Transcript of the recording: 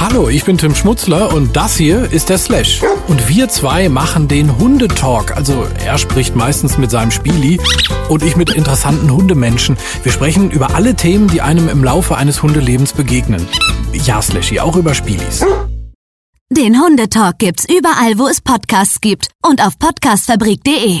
Hallo, ich bin Tim Schmutzler und das hier ist der Slash. Und wir zwei machen den Hundetalk. Also er spricht meistens mit seinem Spieli und ich mit interessanten Hundemenschen. Wir sprechen über alle Themen, die einem im Laufe eines Hundelebens begegnen. Ja, Slashy, auch über Spielis. Den Hundetalk gibt's überall, wo es Podcasts gibt und auf podcastfabrik.de.